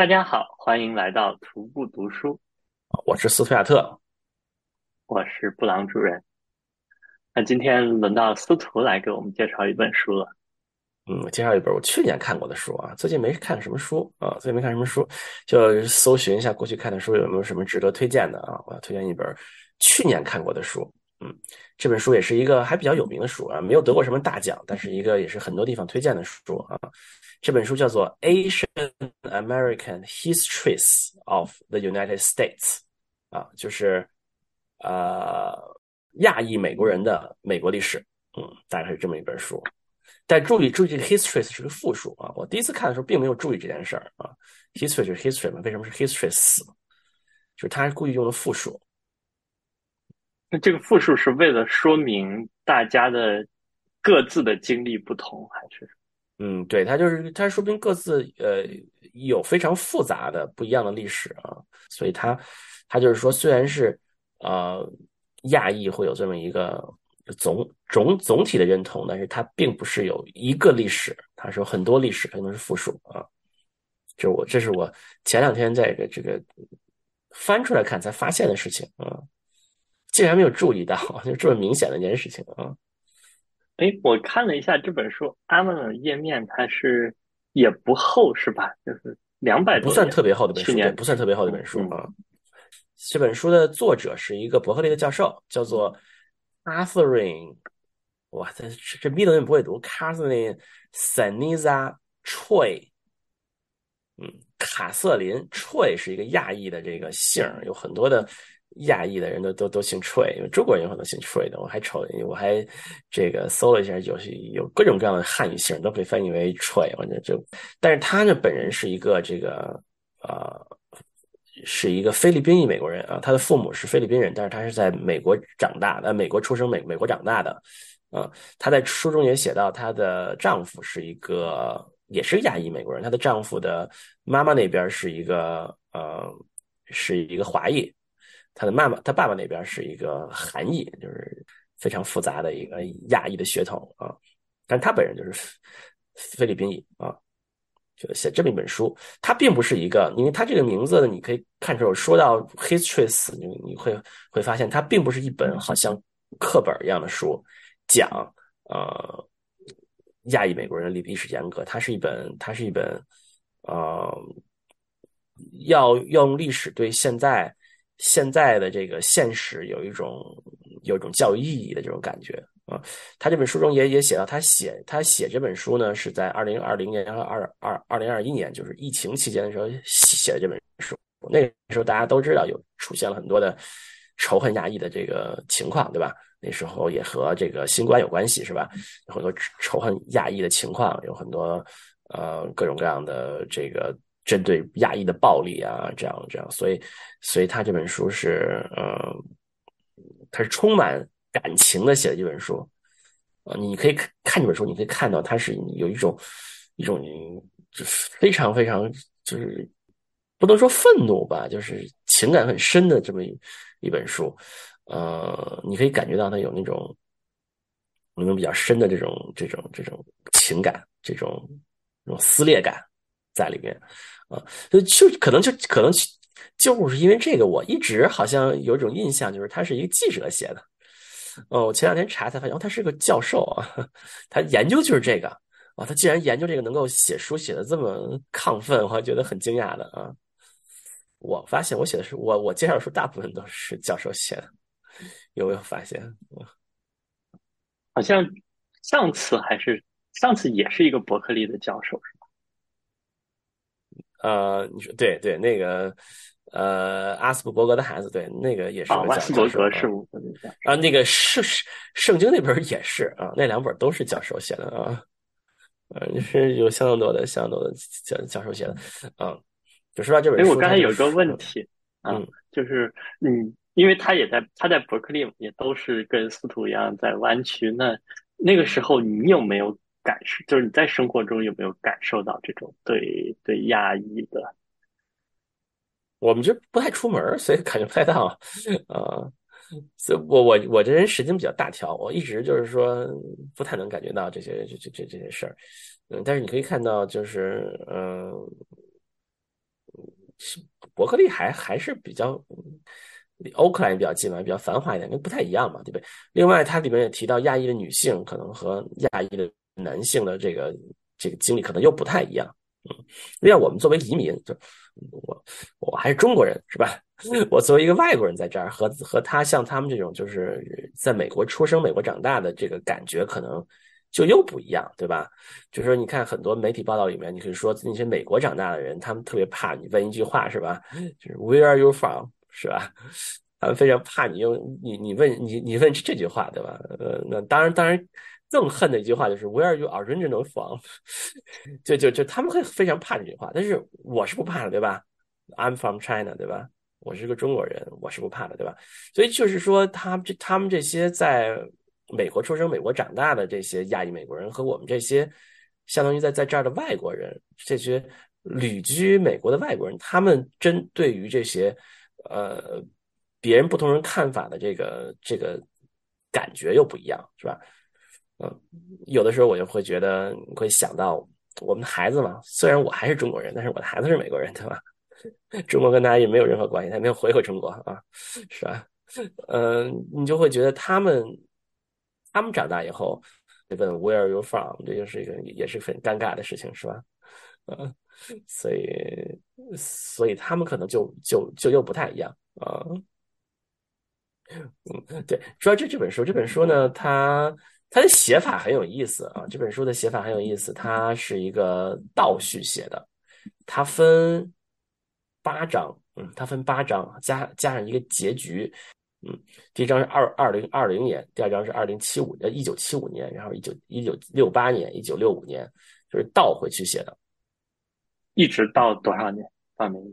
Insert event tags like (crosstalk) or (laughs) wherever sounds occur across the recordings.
大家好，欢迎来到徒步读书，我是斯图亚特。我是布朗主任。那今天轮到司徒来给我们介绍一本书了。嗯，介绍一本我去年看过的书啊，最近没看什么书啊，最近没看什么书，就搜寻一下过去看的书有没有什么值得推荐的啊。我要推荐一本去年看过的书，嗯，这本书也是一个还比较有名的书啊，没有得过什么大奖，但是一个也是很多地方推荐的书啊。这本书叫做《Asian American Histories of the United States》，啊，就是呃亚裔美国人的美国历史，嗯，大概是这么一本书。但注意，注意这个 histories 是个复数啊！我第一次看的时候并没有注意这件事儿啊。history 就是 history 嘛，为什么是 histories？就是他故意用的复数。那这个复数是为了说明大家的各自的经历不同，还是？嗯，对，他就是他说明各自呃有非常复杂的不一样的历史啊，所以他他就是说，虽然是呃亚裔会有这么一个。总总总体的认同，但是它并不是有一个历史，它是有很多历史，可能是复数啊。这我这是我前两天在这个这个翻出来看才发现的事情啊，竟然没有注意到，(laughs) 就这么明显的一件事情啊。哎，我看了一下这本书，阿曼的页面它是也不厚是吧？就是两百不算特别厚的本书，不算特别厚的本书啊。这本书的作者是一个伯克利的教授，叫做。Catherine，哇，这这名字也不会读。Catherine Saniza Choi，嗯，卡瑟琳 Choi 是一个亚裔的这个姓，有很多的亚裔的人都都都姓 Choi，因为中国人有很多姓 Choi 的。我还瞅，我还这个搜了一下，有有各种各样的汉语姓都可以翻译为 Choi，反正就，但是他呢本人是一个这个啊。是一个菲律宾裔美国人啊，他的父母是菲律宾人，但是他是在美国长大的，美国出生，美美国长大的，啊，他在书中也写到，她的丈夫是一个也是亚裔美国人，她的丈夫的妈妈那边是一个呃是一个华裔，他的妈妈他爸爸那边是一个韩裔，就是非常复杂的一个亚裔的血统啊，但他本人就是菲律宾裔啊。就写这么一本书，他并不是一个，因为他这个名字呢，你可以看出，说到 histories，你你会会发现，它并不是一本好像课本一样的书，讲呃亚裔美国人历历史沿革，它是一本，它是一本呃要用历史对现在现在的这个现实有一种有一种教育意义的这种感觉。啊，他这本书中也也写到，他写他写这本书呢，是在二零二零年和二二二零二一年，就是疫情期间的时候写的这本书。那个时候大家都知道有出现了很多的仇恨亚裔的这个情况，对吧？那时候也和这个新冠有关系，是吧？有很多仇恨亚裔的情况，有很多呃各种各样的这个针对亚裔的暴力啊，这样这样。所以，所以他这本书是呃，他是充满。感情的写的一本书，啊，你可以看看这本书，你可以看到它是有一种一种就是非常非常就是不能说愤怒吧，就是情感很深的这么一一本书，呃，你可以感觉到它有那种那种比较深的这种这种这种情感，这种这种撕裂感在里面，啊，就就可能就可能就是因为这个，我一直好像有一种印象，就是他是一个记者写的。哦，我前两天查才发现，哦，他是个教授啊，(laughs) 他研究就是这个啊，他既然研究这个能够写书写的这么亢奋，我还觉得很惊讶的啊。我发现我写的是我我介绍的书大部分都是教授写的，有没有发现？好像上次还是上次也是一个伯克利的教授？呃，你说对对那个。呃，阿斯伯格的孩子，对，那个也是个教授啊。那个圣圣经那本也是啊，那两本都是教授写的啊。呃，是有相当多的、相当多的教教授写的啊。就说到这本书，我刚才有一个问题啊，就是嗯，因为他也在他在伯克利也都是跟司徒一样在湾区，那那个时候你有没有感受？就是你在生活中有没有感受到这种对对亚裔的？我们就不太出门，所以感觉不太到啊。所以我我我这人神经比较大条，我一直就是说不太能感觉到这些这这这这些事儿。嗯，但是你可以看到，就是嗯伯克利还还是比较离欧克兰也比较近嘛，比较繁华一点，跟不太一样嘛，对不对？另外，它里面也提到亚裔的女性可能和亚裔的男性的这个这个经历可能又不太一样。嗯，另外，我们作为移民，就我我还是中国人，是吧？(laughs) 我作为一个外国人在这儿，和和他像他们这种就是在美国出生、美国长大的这个感觉，可能就又不一样，对吧？就是说，你看很多媒体报道里面，你可以说那些美国长大的人，他们特别怕你问一句话，是吧？(laughs) 就是 Where are you from？是吧？他们非常怕你用你你问你你问这句话，对吧？呃，那当然当然。更恨的一句话就是 "Where are you originally from？" (laughs) 就就就他们会非常怕这句话，但是我是不怕的，对吧？I'm from China，对吧？我是个中国人，我是不怕的，对吧？所以就是说，他这他们这些在美国出生、美国长大的这些亚裔美国人，和我们这些相当于在在这儿的外国人，这些旅居美国的外国人，他们针对于这些呃别人不同人看法的这个这个感觉又不一样，是吧？嗯，有的时候我就会觉得，会想到我们的孩子嘛。虽然我还是中国人，但是我的孩子是美国人，对吧？(laughs) 中国跟他也没有任何关系，他没有回过中国啊，是吧？嗯，你就会觉得他们，他们长大以后问 Where are you from？这就是一个也是很尴尬的事情，是吧？嗯，所以，所以他们可能就就就又不太一样啊。嗯，对，说这这本书，这本书呢，它。它的写法很有意思啊，这本书的写法很有意思，它是一个倒叙写的，它分八章，嗯，它分八章，加加上一个结局，嗯，第一章是二二零二零年，第二章是二零七五呃一九七五年，然后一九一九六八年，一九六五年，就是倒回去写的，一直到多少年？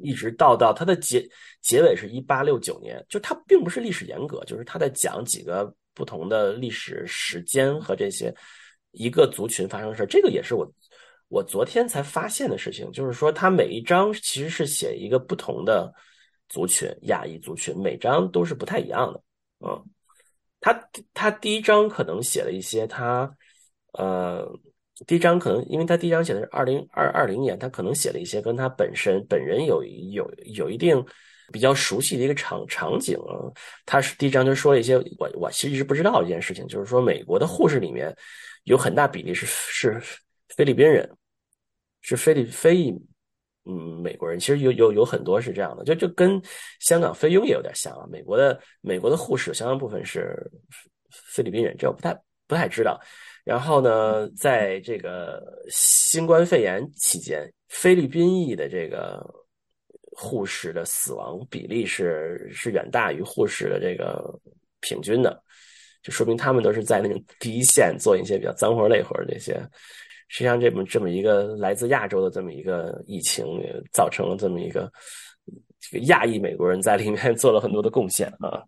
一直到到它的结结尾是一八六九年，就它并不是历史严格，就是他在讲几个。不同的历史时间和这些一个族群发生的事，这个也是我我昨天才发现的事情。就是说，它每一章其实是写一个不同的族群，亚裔族群，每章都是不太一样的。嗯，他他第一章可能写了一些，他呃，第一章可能因为他第一章写的是二零二二零年，他可能写了一些跟他本身本人有有有一定。比较熟悉的一个场场景，他是第一章就说了一些我我其实一直不知道一件事情，就是说美国的护士里面有很大比例是是菲律宾人，是菲律非裔嗯美国人，其实有有有很多是这样的，就就跟香港菲佣也有点像啊。美国的美国的护士相当部分是菲律宾人，这我不太不太知道。然后呢，在这个新冠肺炎期间，菲律宾裔的这个。护士的死亡比例是是远大于护士的这个平均的，就说明他们都是在那种第一线做一些比较脏活累活这些。实际上，这么这么一个来自亚洲的这么一个疫情，造成了这么一个这个亚裔美国人在里面 (laughs) 做了很多的贡献啊。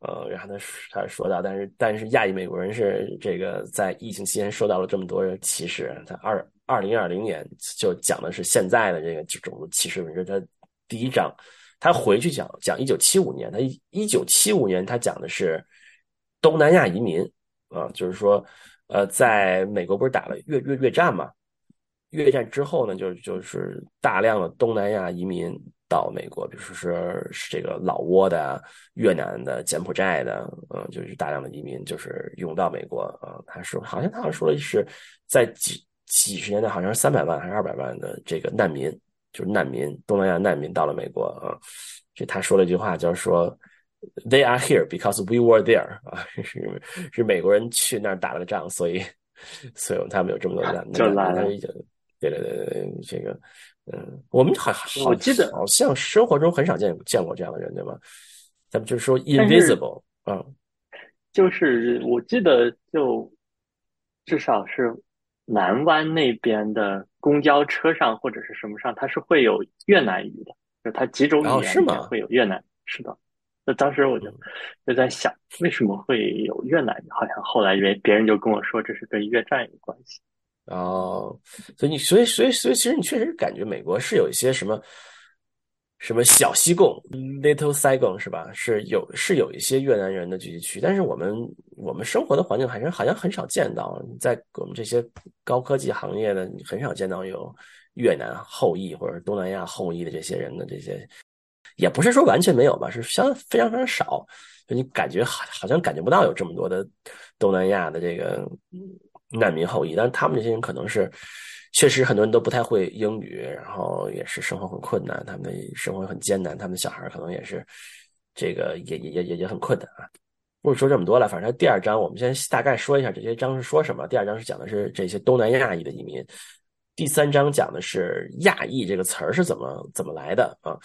呃，然后他他说到，但是但是亚裔美国人是这个在疫情期间受到了这么多歧视，他二。二零二零年就讲的是现在的这个种族歧视问题。他第一章，他回去讲讲一九七五年，他一九七五年他讲的是东南亚移民啊，就是说，呃，在美国不是打了越越越战嘛？越战之后呢，就就是大量的东南亚移民到美国，比如说是这个老挝的、越南的、柬埔寨的，嗯，就是大量的移民就是涌到美国啊。他说，好像他好像说的是在几。几十年代好像是三百万还是二百万的这个难民，就是难民，东南亚难民到了美国啊。这他说了一句话，就是说，They are here because we were there (laughs) 啊，是是美国人去那儿打了个仗，所以 (laughs) 所以他们有这么多难民。就来了。对对对对，这个嗯，我们好我记得好像生活中很少见见过这样的人，对吗？咱们就是说 invisible 啊，就是我记得就至少是。南湾那边的公交车上或者是什么上，它是会有越南语的，就它几种语言里面会有越南。是的，那当时我就就在想，为什么会有越南语？好像后来因为别人就跟我说，这是跟越战有关系。哦，所以你所以所以所以，其实你确实感觉美国是有一些什么。什么小西贡 （Little Saigon） 是吧？是有是有一些越南人的聚集区，但是我们我们生活的环境还是好像很少见到，在我们这些高科技行业的，你很少见到有越南后裔或者东南亚后裔的这些人的这些，也不是说完全没有吧，是相非常非常少。就你感觉好，好像感觉不到有这么多的东南亚的这个难民后裔，但是他们这些人可能是确实很多人都不太会英语，然后也是生活很困难，他们生活很艰难，他们小孩可能也是这个也也也也也很困难啊。不说这么多了，反正第二章我们先大概说一下这些章是说什么。第二章是讲的是这些东南亚裔的移民，第三章讲的是亚裔这个词儿是怎么怎么来的啊。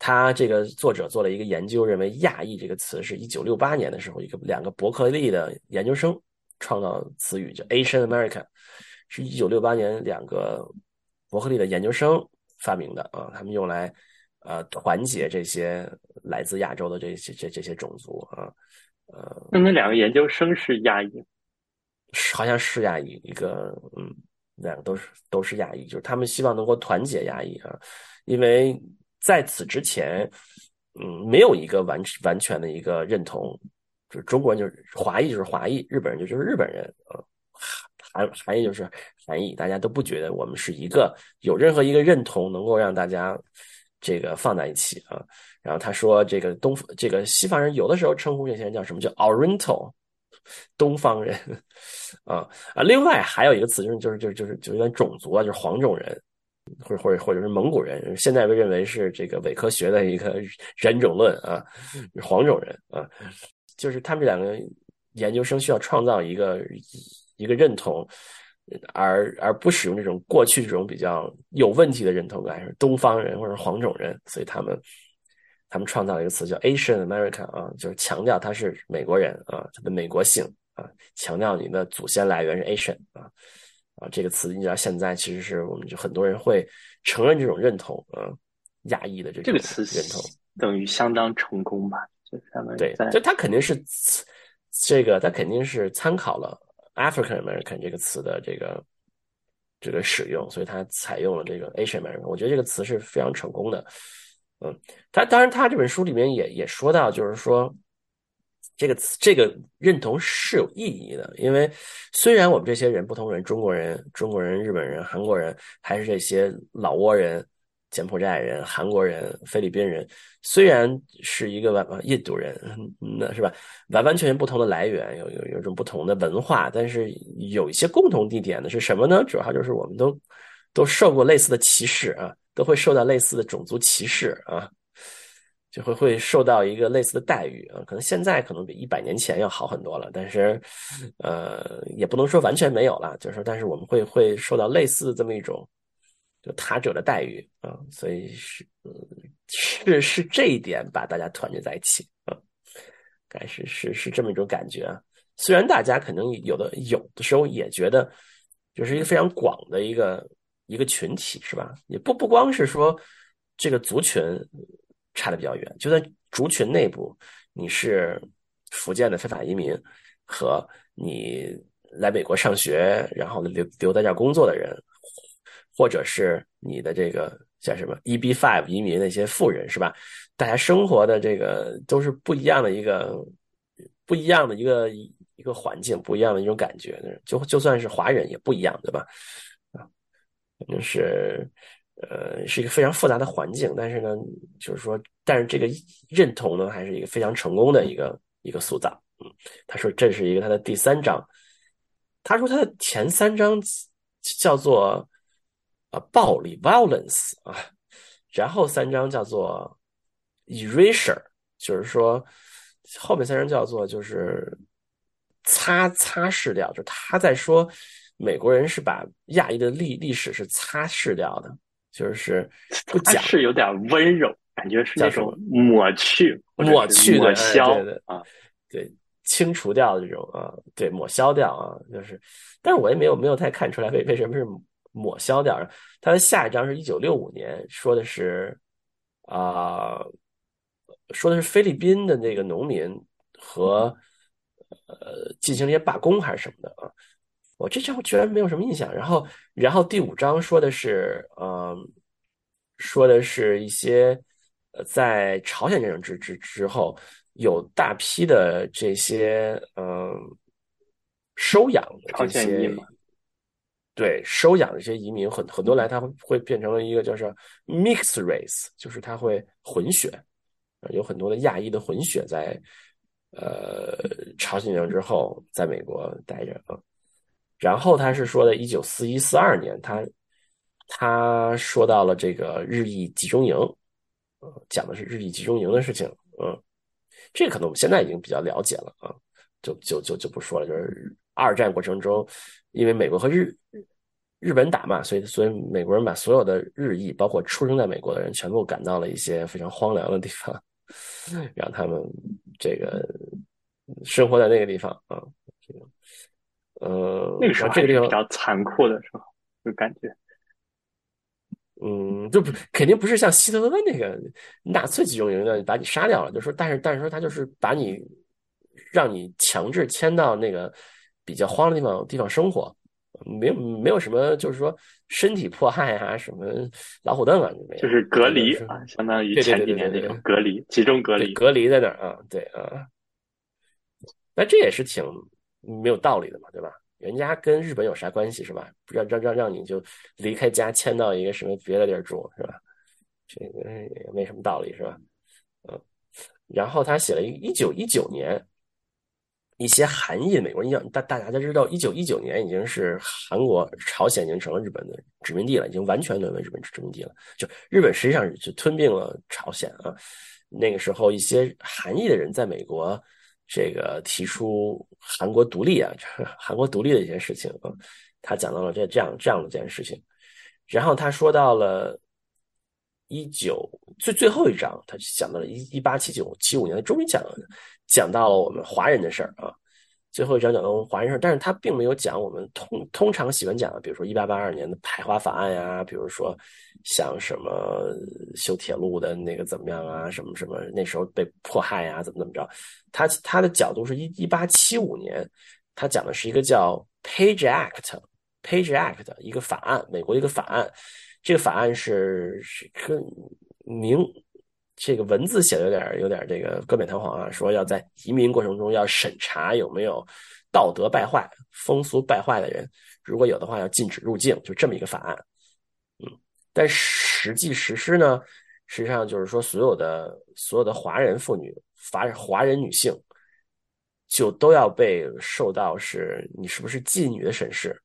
他这个作者做了一个研究，认为亚裔这个词是一九六八年的时候一个两个伯克利的研究生创造词语，叫 Asian America 是一九六八年两个伯克利的研究生发明的啊。他们用来呃团结这些来自亚洲的这些这这些种族啊。呃，那那两个研究生是亚裔，好像是亚裔，一个嗯，两个都是都是亚裔，就是他们希望能够团结亚裔啊，因为在此之前，嗯，没有一个完完全的一个认同，就是中国人就是华裔就是华裔，日本人就就是日本人啊，韩韩裔就是含义，大家都不觉得我们是一个有任何一个认同能够让大家这个放在一起啊。然后他说：“这个东这个西方人有的时候称呼这些人叫什么叫 Oriental，(laughs) 东方人啊啊。另外还有一个词就是就是就是就是就有点种族啊，就是黄种人，或者或者或者是蒙古人，现在被认为是这个伪科学的一个人种论啊，黄种人啊，就是他们两个研究生需要创造一个一个认同，而而不使用这种过去这种比较有问题的认同感，是东方人或者黄种人，所以他们。”他们创造了一个词叫 Asian American 啊，就是强调他是美国人啊，他的美国性啊，强调你的祖先来源是 Asian 啊啊，这个词你知道现在其实是我们就很多人会承认这种认同啊，亚裔的这这个词认同等于相当成功吧？就相当于对，就他肯定是这个，他肯定是参考了 African American 这个词的这个这个使用，所以他采用了这个 Asian American。我觉得这个词是非常成功的。嗯，他当然，他这本书里面也也说到，就是说，这个词这个认同是有意义的，因为虽然我们这些人不同人，中国人、中国人、日本人、韩国人，还是这些老挝人、柬埔寨人、韩国人、菲律宾人，虽然是一个完印度人，那是吧？完完全全不同的来源，有有有种不同的文化，但是有一些共同地点的是什么呢？主要就是我们都都受过类似的歧视啊。都会受到类似的种族歧视啊，就会会受到一个类似的待遇啊。可能现在可能比一百年前要好很多了，但是呃，也不能说完全没有了。就是，但是我们会会受到类似的这么一种就他者的待遇啊。所以是是是这一点把大家团结在一起啊，该是是是这么一种感觉啊。虽然大家可能有的有的时候也觉得就是一个非常广的一个。一个群体是吧？也不不光是说这个族群差的比较远，就在族群内部，你是福建的非法移民，和你来美国上学，然后留留在这儿工作的人，或者是你的这个叫什么 EB five 移民那些富人是吧？大家生活的这个都是不一样的一个不一样的一个一个环境，不一样的一种感觉，就就算是华人也不一样，对吧？啊，就是，呃，是一个非常复杂的环境，但是呢，就是说，但是这个认同呢，还是一个非常成功的一个一个塑造。嗯，他说这是一个他的第三章，他说他的前三章叫做啊暴力 （violence） 啊，然后三章叫做 erasure，就是说后面三章叫做就是擦擦拭掉，就他在说。美国人是把亚裔的历历史是擦拭掉的，就是不讲，是有点温柔，感觉是那种抹去、抹去、抹消啊，对，清除掉的这种啊，对，抹消掉啊，就是，但是我也没有没有太看出来为为什么是抹消掉。他的下一章是一九六五年，说的是啊，说的是菲律宾的那个农民和呃进行了一些罢工还是什么的啊。我这章居然没有什么印象，然后，然后第五章说的是，嗯，说的是一些，呃，在朝鲜战争之之之后，有大批的这些，嗯，收养的这些，对收养这些移民，很很多来，他会变成了一个叫做 mix race，就是他会混血，有很多的亚裔的混血在呃朝鲜战争之后在美国待着啊。然后他是说的，一九四一四二年，他他说到了这个日裔集中营，讲的是日裔集中营的事情，嗯，这可能我们现在已经比较了解了啊，就就就就不说了，就是二战过程中。因为美国和日日本打嘛，所以所以美国人把所有的日裔，包括出生在美国的人，全部赶到了一些非常荒凉的地方，(laughs) 让他们这个生活在那个地方啊。这个，呃，那个时候这个地方比较残酷的时候，就感觉，嗯，就不肯定不是像希特勒那个纳粹集中营的把你杀掉了，就说，但是但是说他就是把你让你强制迁到那个。比较荒的地方地方生活，没有没有什么，就是说身体迫害啊，什么老虎凳啊，没有，就是隔离啊，相当于前几年那种隔离，集中隔离，隔离在那儿啊，对啊。那这也是挺没有道理的嘛，对吧？人家跟日本有啥关系是吧？让让让让你就离开家迁到一个什么别的地儿住是吧？这个也没什么道理是吧？嗯。然后他写了一一九一九年。一些韩裔美国人，大大家都知道，一九一九年已经是韩国、朝鲜已经成了日本的殖民地了，已经完全沦为日本殖民地了。就日本实际上就吞并了朝鲜啊。那个时候，一些韩裔的人在美国这个提出韩国独立啊，(laughs) 韩国独立的一些事情啊，他讲到了这这样这样的这件事情。然后他说到了一九最最后一章，他讲到了一一八七九七五年，他终于讲了。讲到了我们华人的事儿啊，最后一章讲到我们华人事儿，但是他并没有讲我们通通常喜欢讲的，比如说一八八二年的排华法案呀，比如说像什么修铁路的那个怎么样啊，什么什么那时候被迫害呀，怎么怎么着，他他的角度是一一八七五年，他讲的是一个叫 Page Act，Page Act 一个法案，美国一个法案，这个法案是是跟明。这个文字写的有点有点这个冠冕堂皇啊，说要在移民过程中要审查有没有道德败坏、风俗败坏的人，如果有的话要禁止入境，就这么一个法案。嗯，但实际实施呢，实际上就是说所有的所有的华人妇女、华华人女性，就都要被受到是你是不是妓女的审视。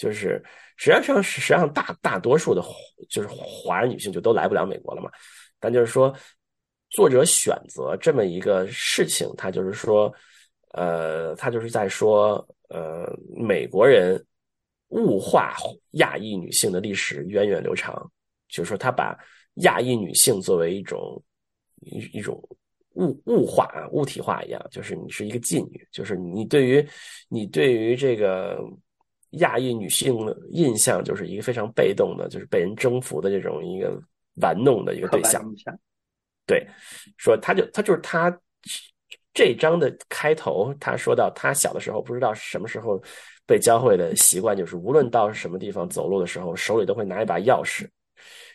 就是实际上，实际上大大多数的，就是华人女性就都来不了美国了嘛。但就是说，作者选择这么一个事情，他就是说，呃，他就是在说，呃，美国人物化亚裔女性的历史源远流长。就是说，他把亚裔女性作为一种一一种物物化啊，物体化一样，就是你是一个妓女，就是你对于你对于这个。亚裔女性的印象就是一个非常被动的，就是被人征服的这种一个玩弄的一个对象。对，说他就他就是他这章的开头，他说到他小的时候不知道什么时候被教会的习惯，就是无论到什么地方走路的时候，手里都会拿一把钥匙，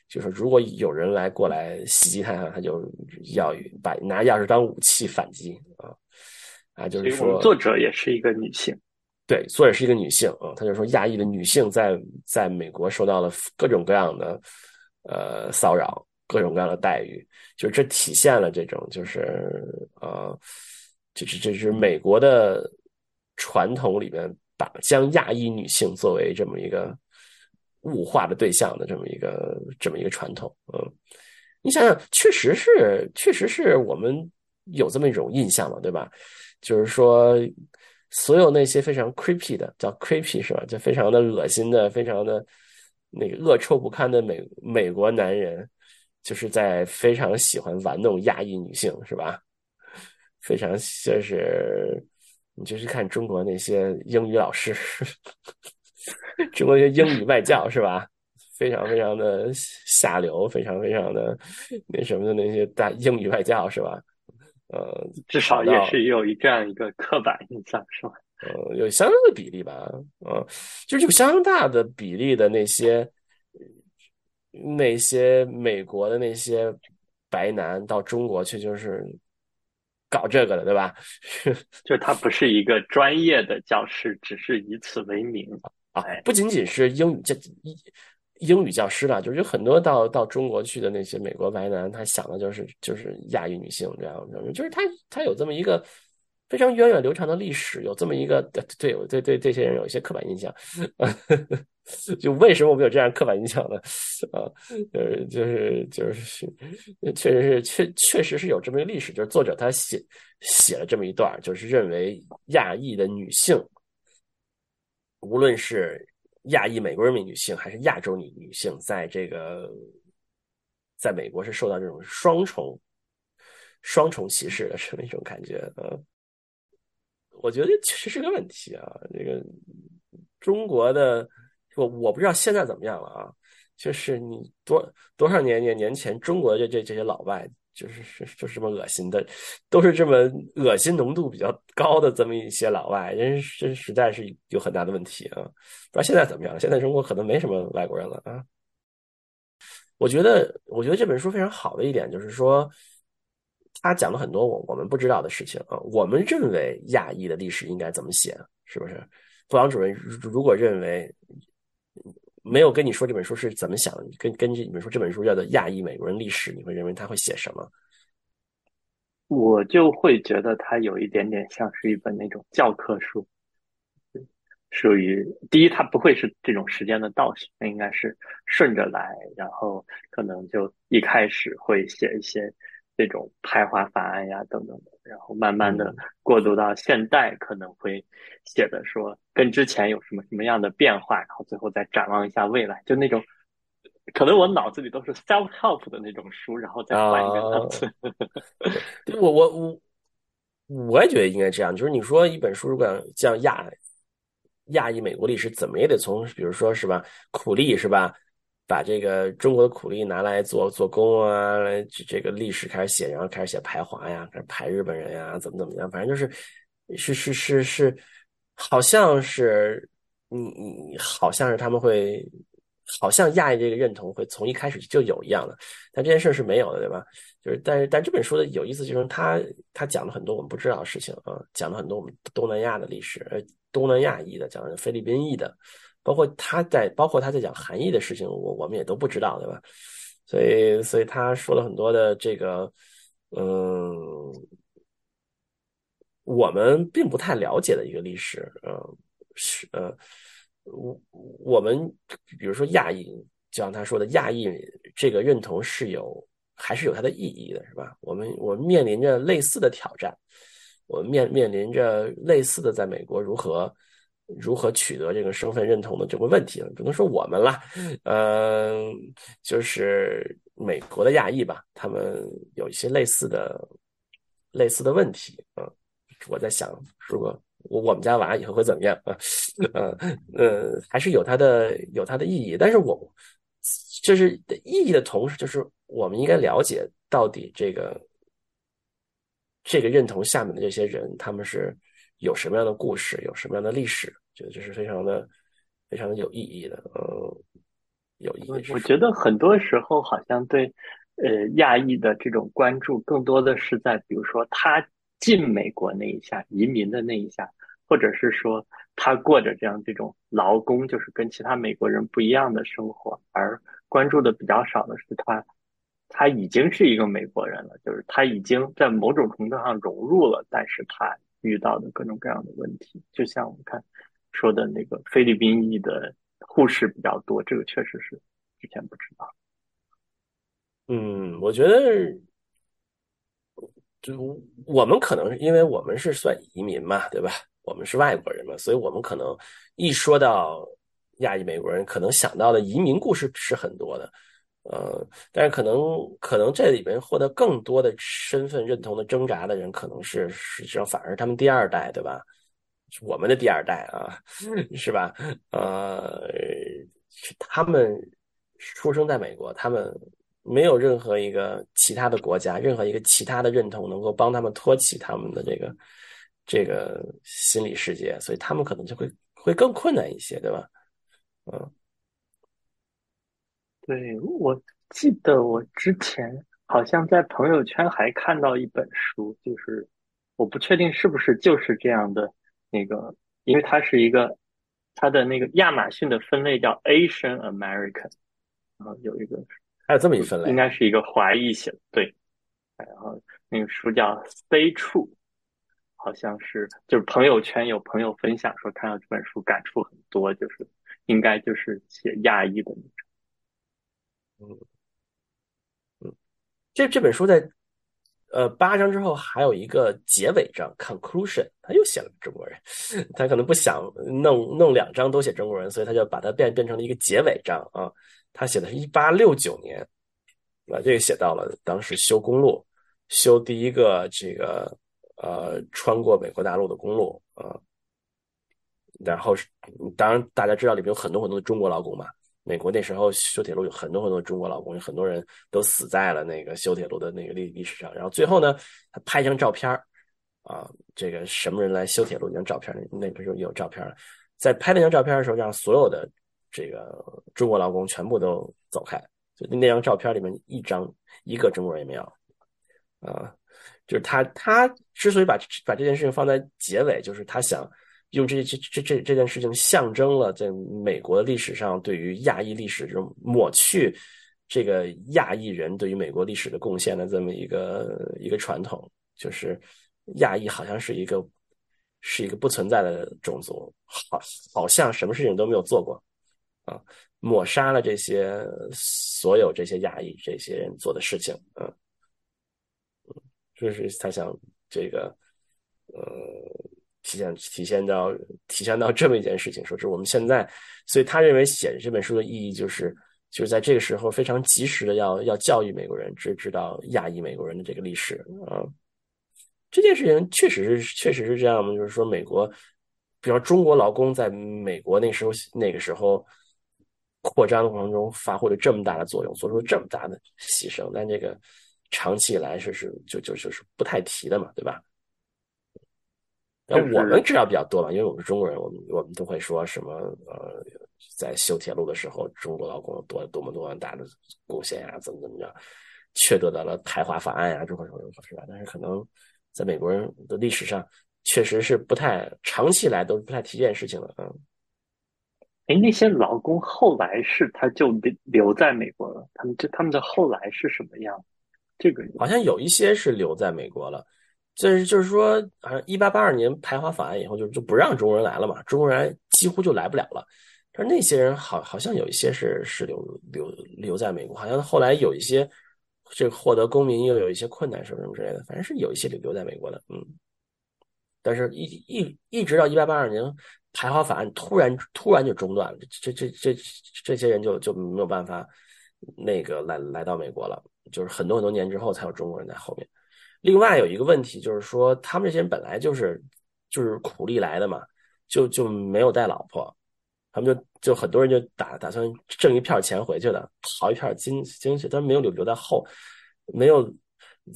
就是如果有人来过来袭击他，他就要把拿钥匙当武器反击啊啊，就是说作者也是一个女性。对，作者是一个女性啊，他就说亚裔的女性在在美国受到了各种各样的呃骚扰，各种各样的待遇，就这体现了这种就是呃，就是这是美国的传统里面把将亚裔女性作为这么一个物化的对象的这么一个这么一个传统，嗯，你想想，确实是，确实是我们有这么一种印象嘛，对吧？就是说。所有那些非常 creepy 的，叫 creepy 是吧？就非常的恶心的，非常的那个恶臭不堪的美美国男人，就是在非常喜欢玩弄亚裔女性，是吧？非常就是你就是看中国那些英语老师，(laughs) 中国那些英语外教是吧？非常非常的下流，非常非常的那什么的那些大英语外教是吧？呃，至少也是有一这样一个刻板印象，是吧？(laughs) 呃，有相当的比例吧，呃，就是有相当大的比例的那些那些美国的那些白男到中国去，就是搞这个的，对吧？(laughs) 就他不是一个专业的教师，只是以此为名。啊，不仅仅是英语教英英语教师了，就是有很多到到中国去的那些美国白男，他想的就是就是亚裔女性这样，就是他他有这么一个。非常源远流长的历史，有这么一个对对对对这些人有一些刻板印象，(laughs) 就为什么我们有这样刻板印象呢？啊，呃，就是就是确实是确确实是有这么一个历史，就是作者他写写了这么一段，就是认为亚裔的女性，无论是亚裔美国人民女性还是亚洲女女性，在这个在美国是受到这种双重双重歧视的这么一种感觉，嗯。我觉得确实是个问题啊！这个中国的，我我不知道现在怎么样了啊。就是你多多少年年年前，中国的这这这些老外，就是是 (laughs) 就是这么恶心的，都是这么恶心浓度比较高的这么一些老外，人这实在是有很大的问题啊！不知道现在怎么样？现在中国可能没什么外国人了啊。我觉得，我觉得这本书非常好的一点就是说。他讲了很多我我们不知道的事情啊，我们认为亚裔的历史应该怎么写，是不是？布朗主任如果认为没有跟你说这本书是怎么想，跟根据你们说这本书叫做《亚裔美国人历史》，你会认为他会写什么？我就会觉得他有一点点像是一本那种教科书，属于第一，他不会是这种时间的倒叙，那应该是顺着来，然后可能就一开始会写一些。这种排华法案呀，等等的，然后慢慢的过渡到现代，可能会写的说跟之前有什么什么样的变化，然后最后再展望一下未来，就那种可能我脑子里都是 self help 的那种书，然后再换一个脑子。我我我我也觉得应该这样，就是你说一本书如果像亚亚裔美国历史，怎么也得从比如说是吧，苦力是吧？把这个中国的苦力拿来做做工啊，来这个历史开始写，然后开始写排华呀，开始排日本人呀，怎么怎么样，反正就是是是是是，好像是你你好像是他们会，好像亚裔这个认同会从一开始就有一样的，但这件事是没有的，对吧？就是但是但这本书的有意思就是他他讲了很多我们不知道的事情啊，讲了很多我们东南亚的历史，呃，东南亚裔的，讲菲律宾裔的。包括他在，包括他在讲韩裔的事情，我我们也都不知道，对吧？所以，所以他说了很多的这个，嗯，我们并不太了解的一个历史，嗯，是呃，我我们比如说亚裔，就像他说的，亚裔这个认同是有还是有它的意义的，是吧？我们我们面临着类似的挑战，我们面面临着类似的在美国如何。如何取得这个身份认同的这个问题了？只能说我们了，嗯，就是美国的亚裔吧，他们有一些类似的类似的问题啊。我在想，如果我我们家娃以后会怎么样啊？(laughs) 呃呃，还是有它的有它的意义。但是我就是意义的同时，就是我们应该了解到底这个这个认同下面的这些人，他们是。有什么样的故事，有什么样的历史，觉得这是非常的、非常的有意义的。呃，有意义。我觉得很多时候好像对呃亚裔的这种关注，更多的是在比如说他进美国那一下，移民的那一下，或者是说他过着这样这种劳工，就是跟其他美国人不一样的生活，而关注的比较少的是他他已经是一个美国人了，就是他已经在某种程度上融入了，但是他。遇到的各种各样的问题，就像我们看说的那个菲律宾裔的护士比较多，这个确实是之前不知道。嗯，我觉得就我们可能是因为我们是算移民嘛，对吧？我们是外国人嘛，所以我们可能一说到亚裔美国人，可能想到的移民故事是很多的。呃，但是可能可能这里边获得更多的身份认同的挣扎的人，可能是实际上反而他们第二代，对吧？我们的第二代啊，(laughs) 是吧？呃，他们出生在美国，他们没有任何一个其他的国家，任何一个其他的认同能够帮他们托起他们的这个这个心理世界，所以他们可能就会会更困难一些，对吧？嗯。对，我记得我之前好像在朋友圈还看到一本书，就是我不确定是不是就是这样的那个，因为它是一个它的那个亚马逊的分类叫 Asian American，然后有一个还有这么一分类，应该是一个华裔写的，对。然后那个书叫 Stay True，好像是就是朋友圈有朋友分享说看到这本书感触很多，就是应该就是写亚裔的那种。嗯嗯，这这本书在。呃，八章之后还有一个结尾章 conclusion，他又写了中国人，(laughs) 他可能不想弄弄两章都写中国人，所以他就把它变变成了一个结尾章啊。他写的是一八六九年，啊，这个写到了当时修公路，修第一个这个呃穿过美国大陆的公路啊。然后当然大家知道里面有很多很多的中国劳工嘛。美国那时候修铁路有很多很多中国劳工，有很多人都死在了那个修铁路的那个历历史上。然后最后呢，他拍一张照片啊，这个什么人来修铁路？那张照片那个时候有照片在拍那张照片的时候，让所有的这个中国劳工全部都走开。就那张照片里面一张一个中国人也没有啊。就是他他之所以把把这件事情放在结尾，就是他想。用这这这这这件事情象征了在美国历史上对于亚裔历史这种抹去这个亚裔人对于美国历史的贡献的这么一个一个传统，就是亚裔好像是一个是一个不存在的种族，好好像什么事情都没有做过啊，抹杀了这些所有这些亚裔这些人做的事情，嗯嗯，就是他想这个呃。体现体现到体现到这么一件事情，说是我们现在，所以他认为写这本书的意义就是，就是在这个时候非常及时的要要教育美国人知知道亚裔美国人的这个历史啊。这件事情确实是确实是这样吗？就是说美国，比方中国劳工在美国那时候那个时候扩张的过程中发挥了这么大的作用，做出了这么大的牺牲，但这个长期以来是是就就就是不太提的嘛，对吧？那我们知道比较多嘛，因为我们是中国人，我们我们都会说什么呃，在修铁路的时候，中国劳工有多多么多么大的贡献呀，怎么怎么着，却得到了排华法案呀，这块什么是吧？但是可能在美国人的历史上，确实是不太长期来都是不太提这件事情的嗯。哎，那些劳工后来是他就留留在美国了，他们就他们的后来是什么样？这个好像有一些是留在美国了。就是就是说，好像一八八二年排华法案以后，就就不让中国人来了嘛，中国人几乎就来不了了。但是那些人好好像有一些是是留留留在美国，好像后来有一些这个获得公民又有一些困难什么什么之类的，反正是有一些留留在美国的，嗯。但是，一一一直到一八八二年排华法案突然突然就中断了，这这这这这些人就就没有办法那个来来到美国了，就是很多很多年之后才有中国人在后面。另外有一个问题就是说，他们这些人本来就是就是苦力来的嘛，就就没有带老婆，他们就就很多人就打打算挣一片钱回去的，淘一片金金去，但没有留留在后，没有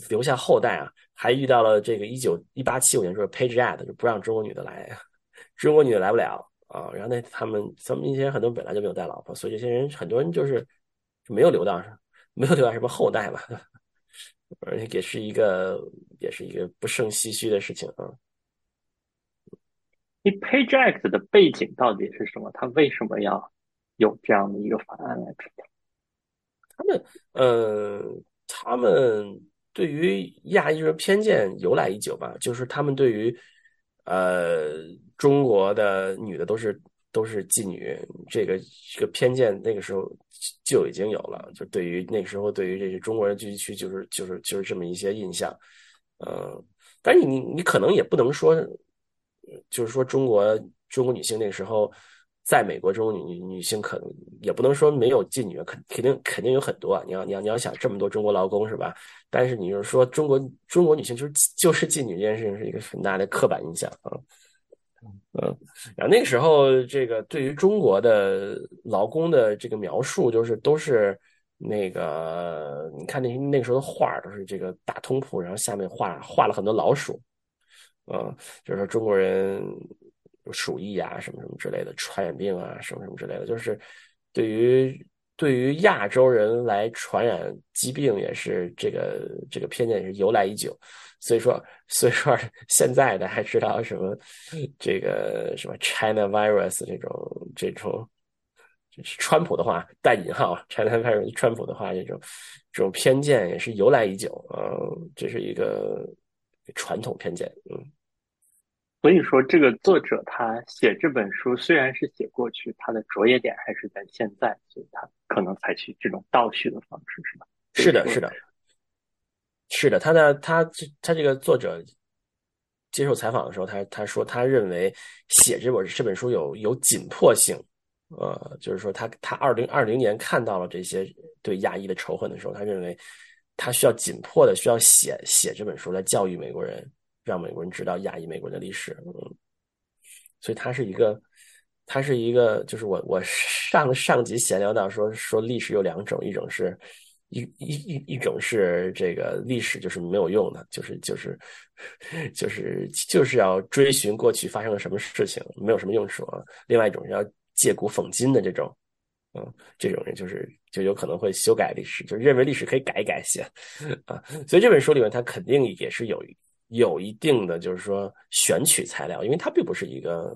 留下后代啊，还遇到了这个一九一八七五年就是 Page Act 就不让中国女的来，(laughs) 中国女的来不了啊，然后那他们他们那些很多本来就没有带老婆，所以这些人很多人就是没有留到没有留下什么后代嘛。而且也是一个，也是一个不胜唏嘘的事情啊。你 Page Act 的背景到底是什么？他为什么要有这样的一个法案来出他们，呃，他们对于亚裔人偏见由来已久吧？就是他们对于，呃，中国的女的都是。都是妓女，这个这个偏见那个时候就已经有了。就对于那个时候，对于这些中国人聚集区，就是就是就是这么一些印象。嗯，但是你你可能也不能说，就是说中国中国女性那时候，在美国中国女女性可能也不能说没有妓女，肯肯定肯定有很多。你要你要你要想这么多中国劳工是吧？但是你就是说中国中国女性就是就是妓女这件事情是一个很大的刻板印象啊。嗯，嗯然后那个时候，这个对于中国的劳工的这个描述，就是都是那个，你看那那个时候的画都是这个大通铺，然后下面画画了很多老鼠，嗯，就是说中国人鼠疫啊，什么什么之类的，传染病啊，什么什么之类的，就是对于对于亚洲人来传染疾病也是这个这个偏见也是由来已久，所以说所以说 (laughs) 现在的还知道什么这个什么 China virus 这种这种，川普的话带引号 China (laughs) virus 川普的话这种这种偏见也是由来已久啊，这是一个传统偏见，嗯。所以说，这个作者他写这本书虽然是写过去，他的着眼点还是在现在，所以他可能采取这种倒叙的方式，是吧？是的，是的，是的。他的他这他这个作者接受采访的时候，他他说他认为写这本这本书有有紧迫性，呃，就是说他他二零二零年看到了这些对亚裔的仇恨的时候，他认为他需要紧迫的需要写写这本书来教育美国人。让美国人知道亚裔美国人的历史，嗯，所以他是一个，他是一个，就是我我上上集闲聊到说说历史有两种，一种是一一一一种是这个历史就是没有用的，就是就是 (laughs) 就是就是要追寻过去发生了什么事情，没有什么用处啊。另外一种是要借古讽今的这种，嗯，这种人就是就有可能会修改历史，就认为历史可以改一改写啊。所以这本书里面他肯定也是有。有一定的就是说选取材料，因为他并不是一个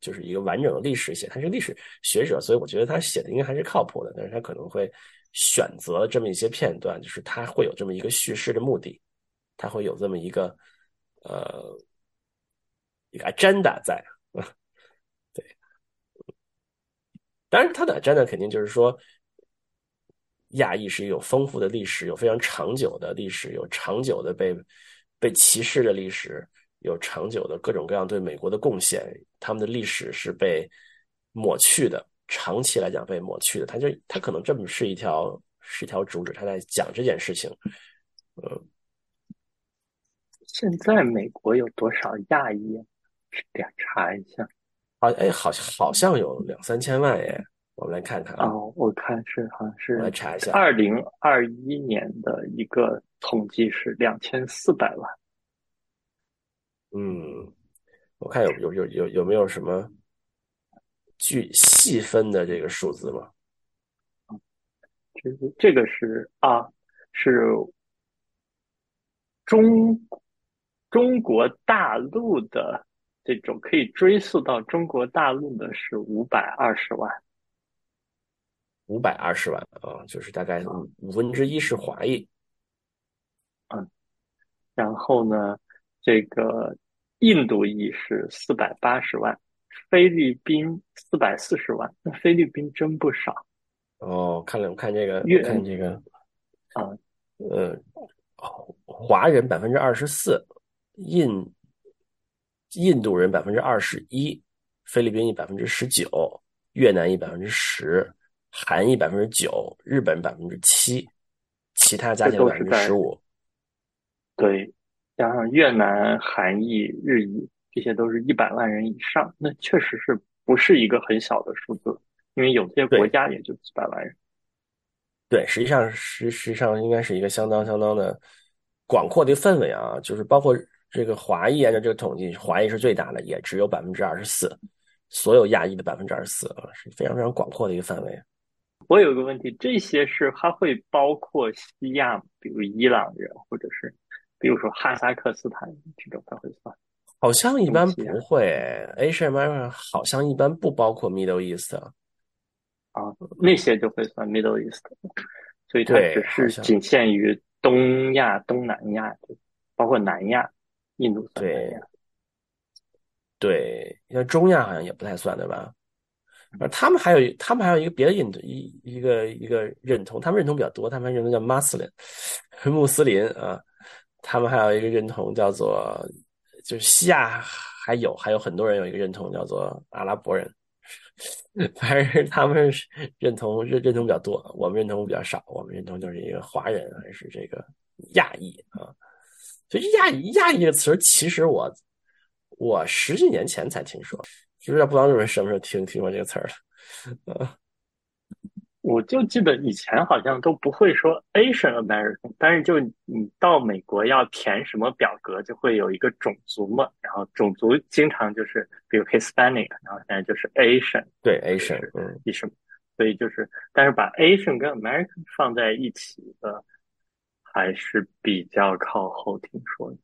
就是一个完整的历史写，他是历史学者，所以我觉得他写的应该还是靠谱的。但是他可能会选择这么一些片段，就是他会有这么一个叙事的目的，他会有这么一个呃一个 agenda 在，(laughs) 对。当然，他的 agenda 肯定就是说，亚裔是有丰富的历史，有非常长久的历史，有长久的被。被歧视的历史有长久的各种各样对美国的贡献，他们的历史是被抹去的，长期来讲被抹去的。他就他可能这么是一条是一条主旨，他在讲这件事情。嗯，现在美国有多少亚裔？点查一下。啊，哎，好像好像有两三千万耶。我们来看看啊，我看是好像是来查一下，二零二一年的一个统计是两千四百万。嗯，我看有有有有有没有什么具细分的这个数字吗？这个这个是啊，是中中国大陆的这种可以追溯到中国大陆的是五百二十万。五百二十万啊，就是大概五五分之一是华裔，嗯，然后呢，这个印度裔是四百八十万，菲律宾四百四十万，那菲律宾真不少。哦，看了，我看这个，看这个，啊，呃，华人百分之二十四，印印度人百分之二十一，菲律宾裔百分之十九，越南裔百分之十。韩裔百分之九，日本百分之七，其他加起来百分之十五。对，加上越南、韩裔、日裔，这些都是一百万人以上，那确实是不是一个很小的数字？因为有些国家也就几百万人。对，实际上实实际上应该是一个相当相当的广阔的氛围啊，就是包括这个华裔按照这个统计，华裔是最大的，也只有百分之二十四，所有亚裔的百分之二十四啊，是非常非常广阔的一个范围。我有一个问题，这些是它会包括西亚，比如伊朗人，或者是比如说哈萨克斯坦这种，它会算？好像一般不会，Asia America 好像一般不包括 Middle East 啊，那些就会算 Middle East，所以它只是仅限于东亚、东南亚，包括南亚、印度算南亚。对，像中亚好像也不太算，对吧？而他们还有，他们还有一个别的印度一一个一个认同，他们认同比较多，他们认同叫 Muslim，穆斯林啊，他们还有一个认同叫做，就是西亚还有还有很多人有一个认同叫做阿拉伯人，(laughs) 反正他们认同认认同比较多，我们认同比较少，我们认同就是一个华人还是这个亚裔啊，所以亚裔亚裔这个词其实我我十几年前才听说。不知道不知道你们什么时候听听过这个词儿了？(laughs) 我就记得以前好像都不会说 Asian American，但是就你到美国要填什么表格，就会有一个种族嘛，然后种族经常就是比如 Hispanic，然后现在就是 Asian，对 Asian，嗯，一什么，所以就是，但是把 Asian 跟 American 放在一起的还是比较靠后，听说的。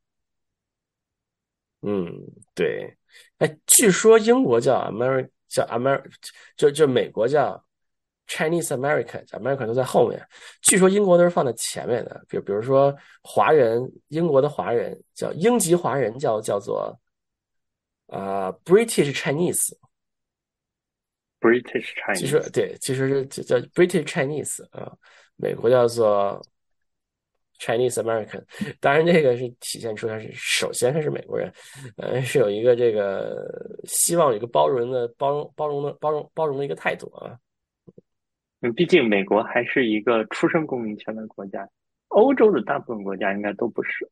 嗯，对。哎，据说英国叫 American，叫 America，就就美国叫 Chinese American，American 都在后面。据说英国都是放在前面的。比比如说华人，英国的华人叫英籍华人，叫叫做啊 British Chinese。British Chinese，其实对，其实是叫 British Chinese 啊，美国叫做 Chinese American。(laughs) 当然，这个是体现出他是首先他是美国人，呃，是有一个这个希望有一个包容的包容包容的包容包容的一个态度啊。嗯，毕竟美国还是一个出生公民权的国家，欧洲的大部分国家应该都不是。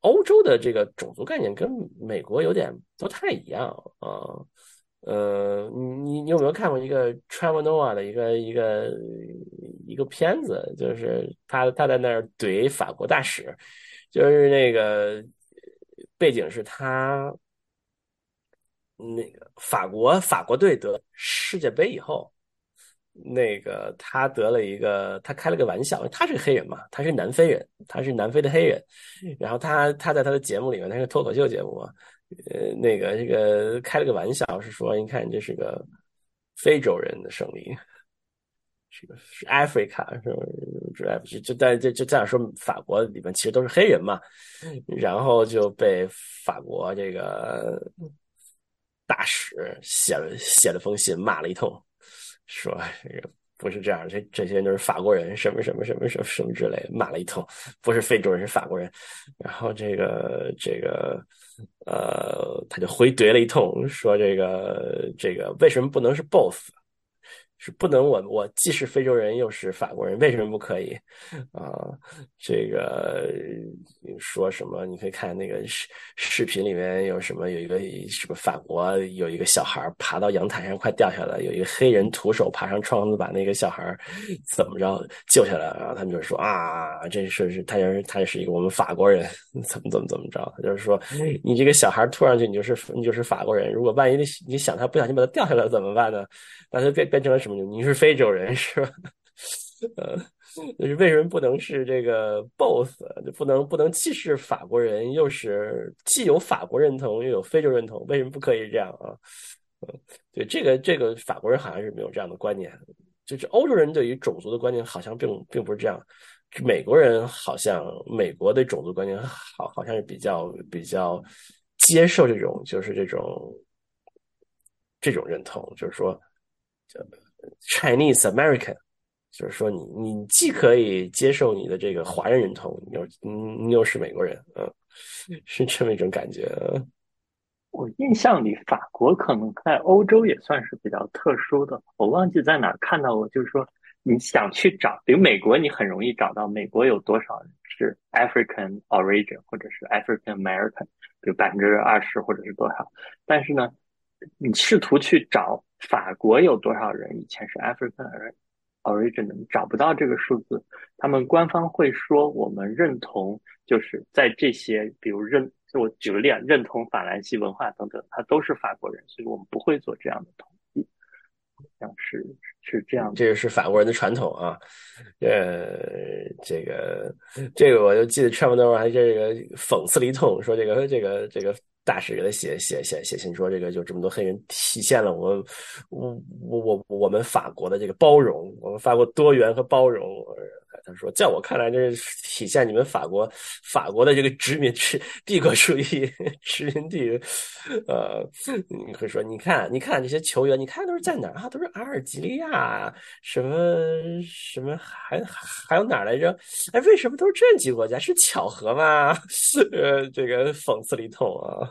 欧洲的这个种族概念跟美国有点不太一样啊。呃，你你有没有看过一个 Trevor Noah 的一个一个一个片子？就是他他在那儿怼法国大使，就是那个背景是他那个法国法国队得世界杯以后，那个他得了一个他开了个玩笑，他是黑人嘛，他是南非人，他是南非的黑人，然后他他在他的节目里面，他是脱口秀节目嘛。呃，那个这个开了个玩笑，是说，你看这是个非洲人的胜利，是个是 Africa 是吧？就就在就就这样说，法国里面其实都是黑人嘛，然后就被法国这个大使写了写了封信，骂了一通，说这个不是这样，这这些人都是法国人，什么什么什么什么什么之类，骂了一通，不是非洲人，是法国人，然后这个这个。呃，他就回怼了一通，说这个这个为什么不能是 both？是不能，我我既是非洲人又是法国人，为什么不可以？啊，这个说什么？你可以看那个视视频里面有什么？有一个什么法国有一个小孩爬到阳台上快掉下来，有一个黑人徒手爬上窗子把那个小孩怎么着救下来？然后他们就说啊，这是是他就是他也是一个我们法国人，怎么怎么怎么着？就是说你这个小孩突上去，你就是你就是法国人。如果万一你想他不小心把他掉下来怎么办呢？那就变变成了什么？你是非洲人是吧？呃，就是为什么不能是这个 both？就不能不能既是法国人，又是既有法国认同，又有非洲认同？为什么不可以这样啊？嗯，对，这个这个法国人好像是没有这样的观念，就是欧洲人对于种族的观念好像并并不是这样。美国人好像美国的种族观念好好像是比较比较接受这种就是这种这种认同，就是说。Chinese American，就是说你你既可以接受你的这个华人认同，你又你又是美国人，嗯，是这么一种感觉。我印象里，法国可能在欧洲也算是比较特殊的。我忘记在哪看到过，就是说你想去找，比如美国，你很容易找到美国有多少人是 African origin 或者是 African American，比如百分之二十或者是多少。但是呢，你试图去找。法国有多少人以前是 African origin？的找不到这个数字。他们官方会说，我们认同，就是在这些，比如认，就我举个例啊，认同法兰西文化等等，他都是法国人，所以我们不会做这样的统计。像是是这样，这个是法国人的传统啊。呃，这个这个我就记得 t r a v e l 还这个讽刺了一通，说这个这个这个。大使给他写写写写信说，这个就这么多黑人，体现了我我我我我们法国的这个包容，我们法国多元和包容。他说，在我看来，这是体现你们法国法国的这个殖民殖帝国主义殖民地。呃，你会说，你看，你看这些球员，你看都是在哪儿啊？都是阿尔及利亚，什么什么，还还有哪儿来着？哎，为什么都是这几个国家？是巧合吗？是 (laughs) 呃，这个讽刺了一通啊。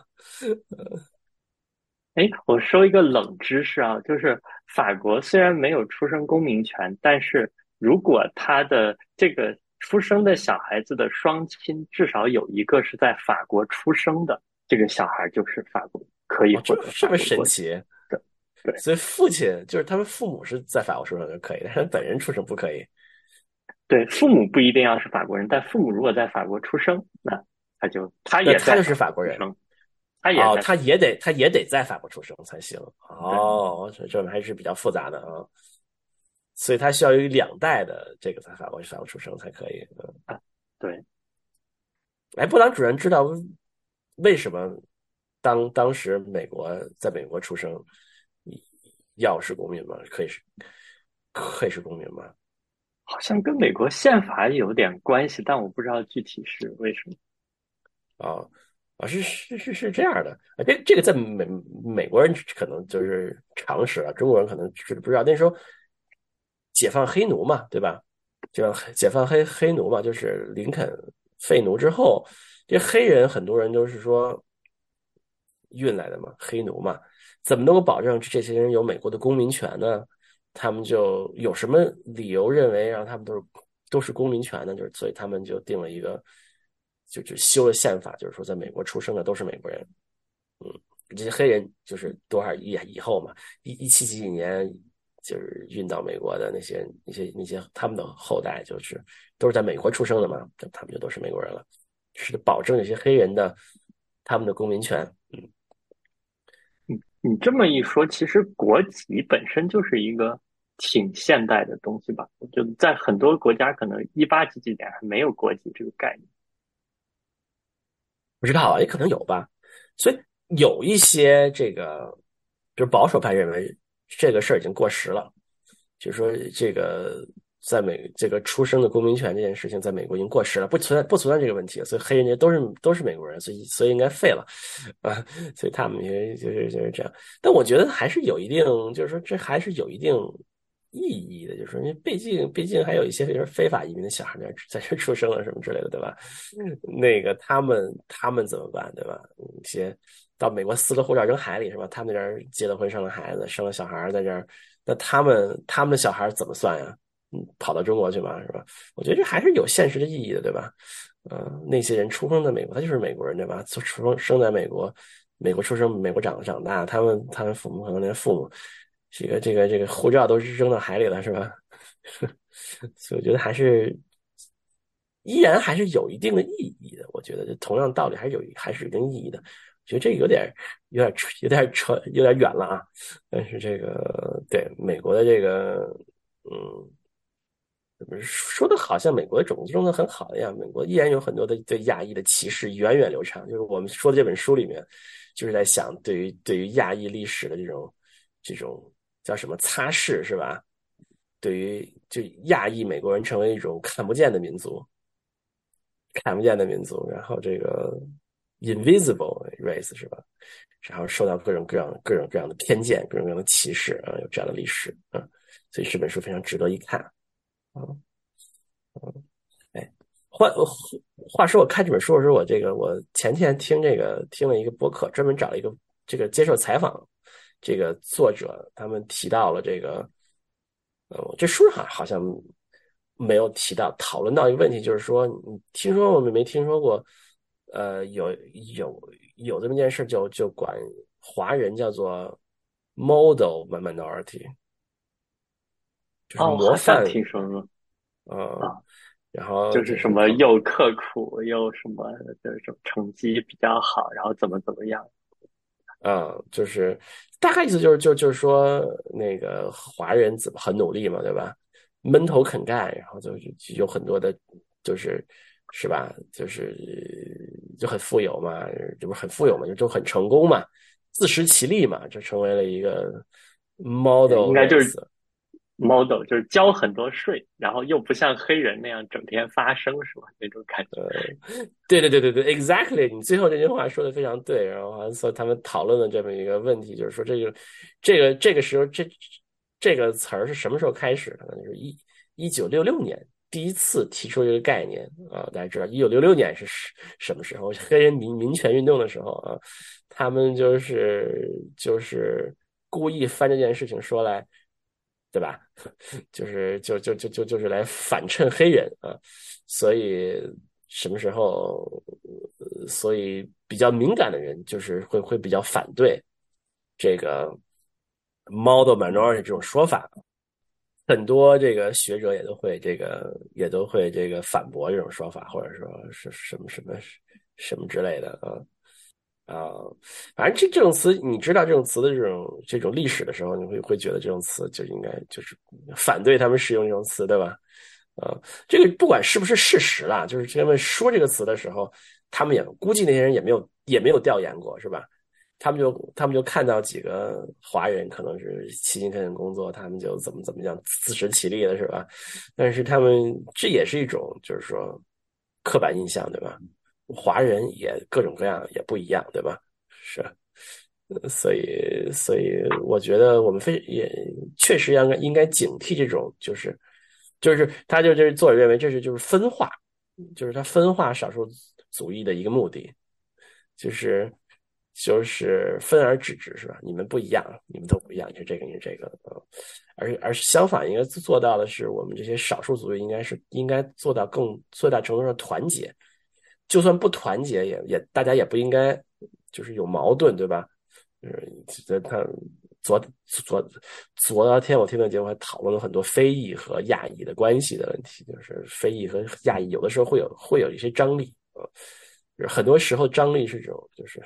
哎，我说一个冷知识啊，就是法国虽然没有出生公民权，但是。如果他的这个出生的小孩子的双亲至少有一个是在法国出生的，这个小孩就是法国可以获得这么神奇？对对，所以父亲就是他们父母是在法国出生就可以，(laughs) 但是本人出生不可以。对，父母不一定要是法国人，但父母如果在法国出生，那他就他也他就是法国人。他也哦，他也得他也得在法国出生才行。哦，这这还是比较复杂的啊。所以他需要有两代的这个在法国法国出生才可以。嗯，对。哎，布朗主任知道为什么当当时美国在美国出生要是公民吗？可以是可以是公民吗？好像跟美国宪法有点关系，但我不知道具体是为什么。啊啊，是是是是这样的啊，这这个在美美国人可能就是常识了，中国人可能是不知道那时候。解放黑奴嘛，对吧？就解放黑黑奴嘛，就是林肯废奴之后，这黑人很多人都是说运来的嘛，黑奴嘛，怎么能够保证这些人有美国的公民权呢？他们就有什么理由认为让他们都是都是公民权呢？就是所以他们就定了一个，就就修了宪法，就是说在美国出生的都是美国人。嗯，这些黑人就是多少以以后嘛，一一七几几年。就是运到美国的那些、那些、那些他们的后代，就是都是在美国出生的嘛，他们就都是美国人了，是保证那些黑人的他们的公民权。嗯，你你这么一说，其实国籍本身就是一个挺现代的东西吧？我觉得在很多国家，可能一八几几年还没有国籍这个概念。不知道啊，也可能有吧。所以有一些这个，就是保守派认为。这个事儿已经过时了，就是说，这个在美这个出生的公民权这件事情，在美国已经过时了，不存在不存在这个问题，所以黑人家都是都是美国人，所以所以应该废了啊，所以他们也就是就是这样。但我觉得还是有一定，就是说这还是有一定意义的，就是说，因为毕竟毕竟还有一些就是非法移民的小孩在在这出生了什么之类的，对吧？那个他们他们怎么办，对吧？一些。到美国撕了护照扔海里是吧？他们那边结了婚生了孩子生了小孩在这儿，那他们他们的小孩怎么算呀？嗯，跑到中国去嘛是吧？我觉得这还是有现实的意义的，对吧？嗯，那些人出生在美国，他就是美国人对吧？出生生在美国，美国出生，美国长长大，他们他们父母可能连父母这个这个这个护照都是扔到海里了是吧？(laughs) 所以我觉得还是依然还是有一定的意义的。我觉得这同样道理还是有还是有一定意义的。觉得这个有点有点，有点扯，有点远了啊！但是这个对美国的这个，嗯，怎么说的好像美国的种子种的很好一样。美国依然有很多的对亚裔的歧视源远流长。就是我们说的这本书里面，就是在想对于对于亚裔历史的这种这种叫什么擦拭是吧？对于就亚裔美国人成为一种看不见的民族，看不见的民族，然后这个。Invisible race 是吧？然后受到各种各样、各种各样的偏见、各种各样的歧视啊，有这样的历史啊，所以这本书非常值得一看啊。嗯，哎，话话说，我看这本书的时候，我这个我前天听这个听了一个播客，专门找了一个这个接受采访，这个作者他们提到了这个，呃，这书上好像没有提到，讨论到一个问题，就是说，你听说我们没听说过？呃，有有有这么一件事，就就管华人叫做 model minority，就是模范。听说过。嗯，然后就是什么又刻苦又什么就是成绩比较好，然后怎么怎么样。嗯，就是大概意思就是就就是说那个华人怎么很努力嘛，对吧？闷头肯干，然后就有很多的，就是。是吧？就是就很富有嘛，这不是很富有嘛，就就很成功嘛，自食其力嘛，就成为了一个 model，应该就是 model，就是交很多税，然后又不像黑人那样整天发声，是吧？那种感觉。对对对对对，exactly，你最后这句话说的非常对。然后说他们讨论的这么一个问题，就是说这个这个这个时候这这个词儿是什么时候开始的？就是一一九六六年。第一次提出这个概念啊，大家知道，一九六六年是什么时候？黑人民民权运动的时候啊，他们就是就是故意翻这件事情说来，对吧？(laughs) 就是就就就就就是来反衬黑人啊，所以什么时候？所以比较敏感的人就是会会比较反对这个 model minority 这种说法。很多这个学者也都会这个也都会这个反驳这种说法，或者说是什么什么什么之类的啊。啊，反正这这种词，你知道这种词的这种这种历史的时候，你会会觉得这种词就应该就是反对他们使用这种词，对吧？啊，这个不管是不是事实啦，就是他们说这个词的时候，他们也估计那些人也没有也没有调研过，是吧？他们就他们就看到几个华人可能是勤勤恳恳工作，他们就怎么怎么样自食其力了，是吧？但是他们这也是一种就是说刻板印象，对吧？华人也各种各样，也不一样，对吧？是，所以，所以我觉得我们非也确实应该应该警惕这种，就是就是他就就是作者认为这是就是分化，就是他分化少数族裔的一个目的，就是就是分而治之，是吧？你们不一样，你们都不一样，你是这个，你这个，嗯，而而相反，应该做到的是，我们这些少数族裔应该是应该做到更最大程度上团结。就算不团结，也也大家也不应该就是有矛盾，对吧？就是，他昨昨昨天我听的节目还讨论了很多非裔和亚裔的关系的问题，就是非裔和亚裔有的时候会有会有一些张力，很多时候张力是这种就是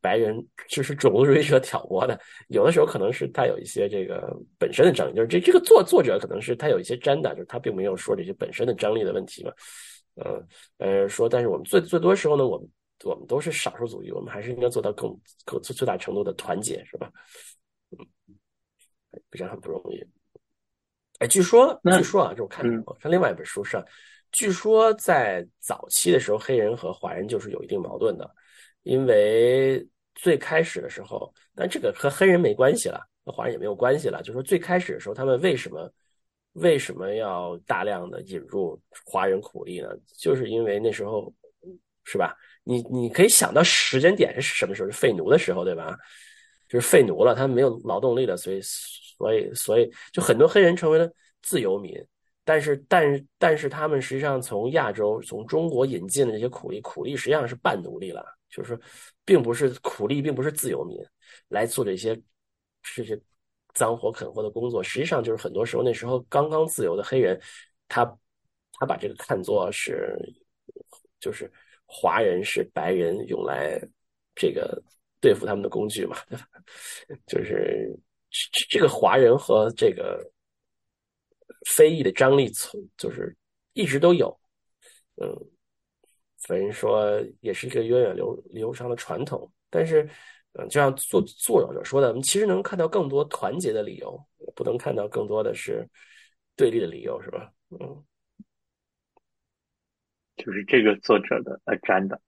白人就是种族主义者挑拨的，有的时候可能是他有一些这个本身的张力，就是这这个作作者可能是他有一些沾的，就是他并没有说这些本身的张力的问题嘛。嗯，呃，说，但是我们最最多时候呢，我们我们都是少数族裔，我们还是应该做到更更最最大程度的团结，是吧？嗯，这样很不容易。哎，据说，据说啊，就我看我看另外一本书上，据说在早期的时候，黑人和华人就是有一定矛盾的，因为最开始的时候，但这个和黑人没关系了，和华人也没有关系了，就说最开始的时候，他们为什么？为什么要大量的引入华人苦力呢？就是因为那时候，是吧？你你可以想到时间点是什么时候？是废奴的时候，对吧？就是废奴了，他们没有劳动力了，所以所以所以就很多黑人成为了自由民。但是但但是他们实际上从亚洲从中国引进的这些苦力，苦力实际上是半奴隶了，就是说，并不是苦力，并不是自由民来做这些这些。脏活啃活的工作，实际上就是很多时候那时候刚刚自由的黑人，他他把这个看作是，就是华人是白人用来这个对付他们的工具嘛，(laughs) 就是这这个华人和这个非裔的张力从就是一直都有，嗯，所以说也是一个源远流流长的传统，但是。嗯，就像作作者说的，我们其实能看到更多团结的理由，不能看到更多的是对立的理由，是吧？嗯，就是这个作者的呃沾的，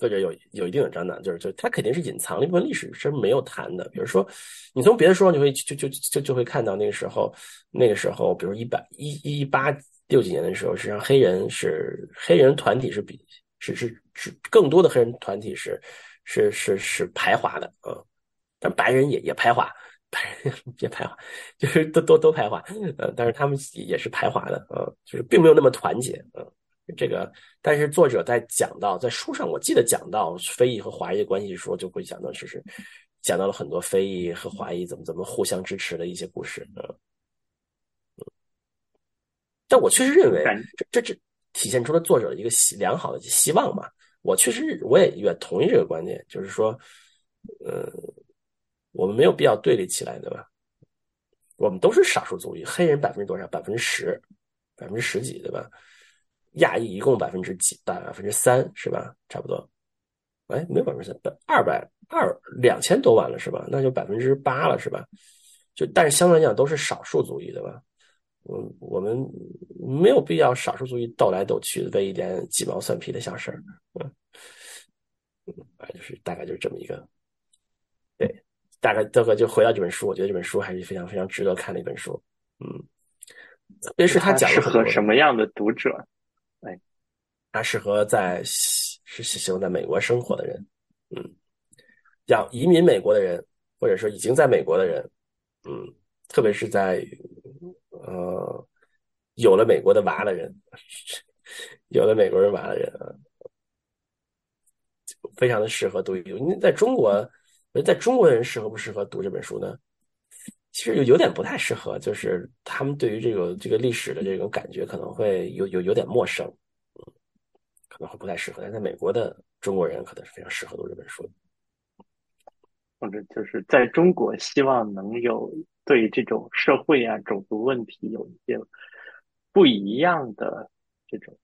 作者有有一定的沾的，就是就他肯定是隐藏了一部分历史是没有谈的。比如说，你从别的书上你会就就就就会看到那个时候，那个时候，比如一百一一八六几年的时候，实际上黑人是黑人团体是比是是是更多的黑人团体是。是是是排华的，嗯，但白人也也排华，白人也排华，(laughs) 就是都都都排华，呃，但是他们也是排华的，嗯，就是并没有那么团结，嗯，这个，但是作者在讲到在书上，我记得讲到非裔和华裔的关系的时候，就会讲到，就是讲到了很多非裔和华裔怎么怎么互相支持的一些故事，嗯，但我确实认为，这这这体现出了作者的一个希良好的希望嘛。我确实，我也也同意这个观点，就是说，呃，我们没有必要对立起来，对吧？我们都是少数族裔，黑人百分之多少？百分之十，百分之十几，对吧？亚裔一共百分之几？大百分之三，是吧？差不多。哎，没有百分之三，二百二两千多万了，是吧？那就百分之八了，是吧？就但是相对来讲都是少数族裔，对吧？嗯，我们没有必要少数族裔斗来斗去的为一点鸡毛蒜皮的小事儿，嗯，嗯，就是大概就是这么一个，对，大概这个就回到这本书，我觉得这本书还是非常非常值得看的一本书，嗯，特别是他讲适合什么样的读者？哎，他适合在是喜欢在美国生活的人，嗯，要移民美国的人，或者说已经在美国的人，嗯，特别是在。呃，有了美国的娃的人，(laughs) 有了美国人娃的人啊，非常的适合读一读。因为在中国，在中国人适合不适合读这本书呢？其实有有点不太适合，就是他们对于这个这个历史的这种感觉可能会有有有点陌生，可能会不太适合。但在美国的中国人可能是非常适合读这本书的。或者就是在中国，希望能有对这种社会啊、种族问题有一些不一样的这种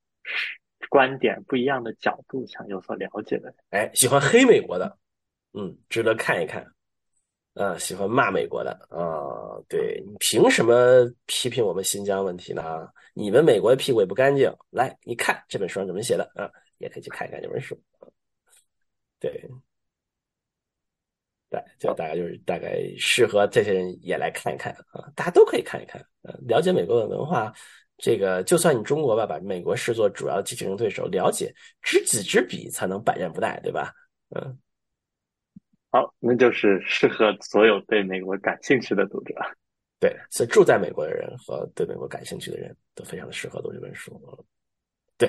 观点、不一样的角度，想有所了解的。哎，喜欢黑美国的，嗯，值得看一看。啊，喜欢骂美国的啊，对你凭什么批评我们新疆问题呢？你们美国的屁股也不干净。来，你看这本书上怎么写的啊？也可以去看一看这本书。对。对，就大概就是大概适合这些人也来看一看啊，大家都可以看一看，呃，了解美国的文化。这个就算你中国吧，把美国视作主要竞争对手，了解知己知彼，才能百战不殆，对吧？嗯，好，那就是适合所有对美国感兴趣的读者。对，所以住在美国的人和对美国感兴趣的人都非常的适合读这本书。对，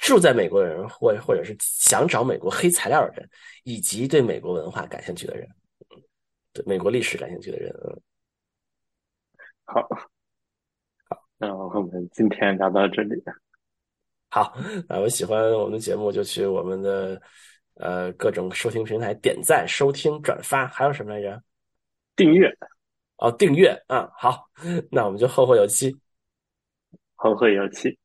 住在美国的人，或或者是想找美国黑材料的人，以及对美国文化感兴趣的人，对美国历史感兴趣的人，好，好，那我们今天聊到这里。好，啊我喜欢我们的节目，就去我们的呃各种收听平台点赞、收听、转发，还有什么来着？订阅。哦，订阅啊，好，那我们就后会有期。后会有期。